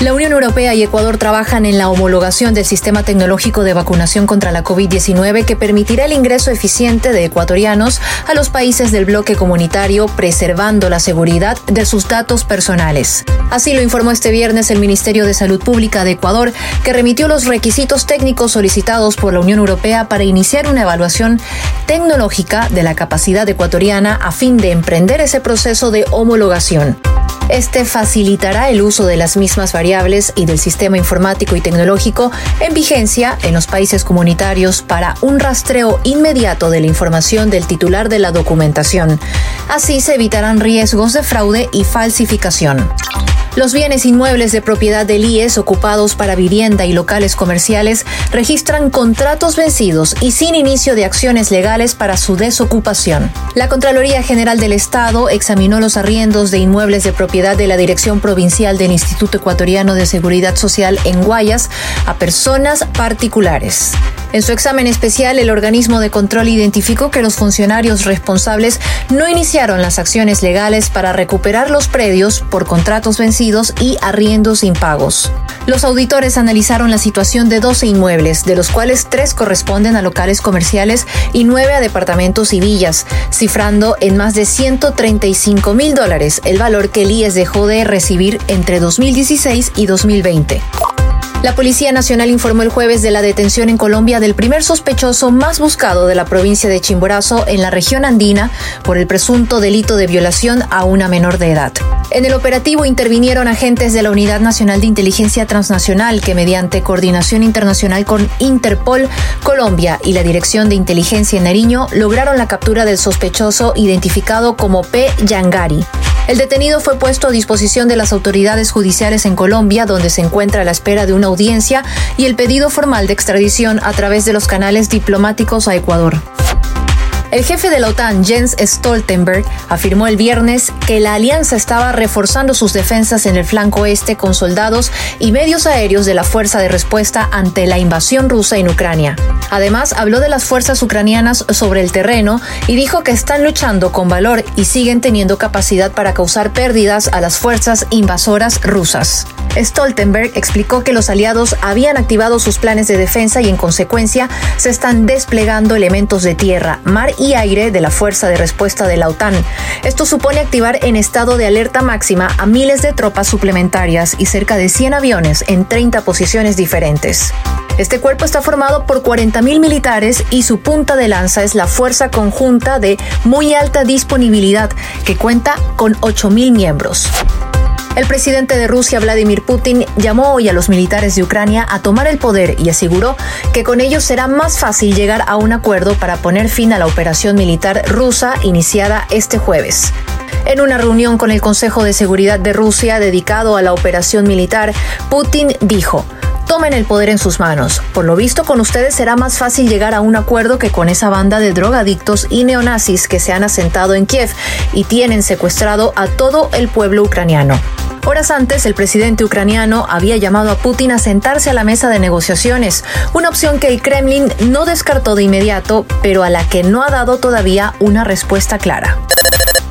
La Unión Europea y Ecuador trabajan en la homologación del sistema tecnológico de vacunación contra la COVID-19 que permitirá el ingreso eficiente de ecuatorianos a los países del bloque comunitario, preservando la seguridad de sus datos personales. Así lo informó este viernes el Ministerio de Salud Pública de Ecuador, que remitió los requisitos técnicos solicitados por la Unión Europea para iniciar una evaluación tecnológica de la capacidad ecuatoriana a fin de emprender ese proceso de homologación. Este facilitará el uso de las mismas variables y del sistema informático y tecnológico en vigencia en los países comunitarios para un rastreo inmediato de la información del titular de la documentación. Así se evitarán riesgos de fraude y falsificación. Los bienes inmuebles de propiedad del IES ocupados para vivienda y locales comerciales registran contratos vencidos y sin inicio de acciones legales para su desocupación. La Contraloría General del Estado examinó los arriendos de inmuebles de propiedad de la Dirección Provincial del Instituto Ecuatoriano de Seguridad Social en Guayas a personas particulares. En su examen especial, el organismo de control identificó que los funcionarios responsables no iniciaron las acciones legales para recuperar los predios por contratos vencidos y arriendos impagos. Los auditores analizaron la situación de 12 inmuebles, de los cuales tres corresponden a locales comerciales y nueve a departamentos y villas, cifrando en más de 135 mil dólares el valor que el IES dejó de recibir entre 2016 y 2020. La Policía Nacional informó el jueves de la detención en Colombia del primer sospechoso más buscado de la provincia de Chimborazo en la región andina por el presunto delito de violación a una menor de edad. En el operativo intervinieron agentes de la Unidad Nacional de Inteligencia Transnacional que mediante coordinación internacional con Interpol, Colombia y la Dirección de Inteligencia en Nariño lograron la captura del sospechoso identificado como P. Yangari. El detenido fue puesto a disposición de las autoridades judiciales en Colombia, donde se encuentra a la espera de una audiencia y el pedido formal de extradición a través de los canales diplomáticos a Ecuador. El jefe de la OTAN, Jens Stoltenberg, afirmó el viernes que la alianza estaba reforzando sus defensas en el flanco este con soldados y medios aéreos de la Fuerza de Respuesta ante la invasión rusa en Ucrania. Además, habló de las fuerzas ucranianas sobre el terreno y dijo que están luchando con valor y siguen teniendo capacidad para causar pérdidas a las fuerzas invasoras rusas. Stoltenberg explicó que los aliados habían activado sus planes de defensa y en consecuencia se están desplegando elementos de tierra, mar y aire de la Fuerza de Respuesta de la OTAN. Esto supone activar en estado de alerta máxima a miles de tropas suplementarias y cerca de 100 aviones en 30 posiciones diferentes. Este cuerpo está formado por 40.000 militares y su punta de lanza es la Fuerza Conjunta de Muy Alta Disponibilidad, que cuenta con 8.000 miembros. El presidente de Rusia, Vladimir Putin, llamó hoy a los militares de Ucrania a tomar el poder y aseguró que con ellos será más fácil llegar a un acuerdo para poner fin a la operación militar rusa iniciada este jueves. En una reunión con el Consejo de Seguridad de Rusia dedicado a la operación militar, Putin dijo, tomen el poder en sus manos. Por lo visto, con ustedes será más fácil llegar a un acuerdo que con esa banda de drogadictos y neonazis que se han asentado en Kiev y tienen secuestrado a todo el pueblo ucraniano. Horas antes, el presidente ucraniano había llamado a Putin a sentarse a la mesa de negociaciones, una opción que el Kremlin no descartó de inmediato, pero a la que no ha dado todavía una respuesta clara.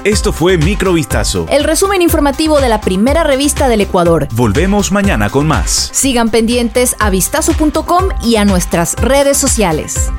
Esto fue Microvistazo. El resumen informativo de la primera revista del Ecuador. Volvemos mañana con más. Sigan pendientes a vistazo.com y a nuestras redes sociales.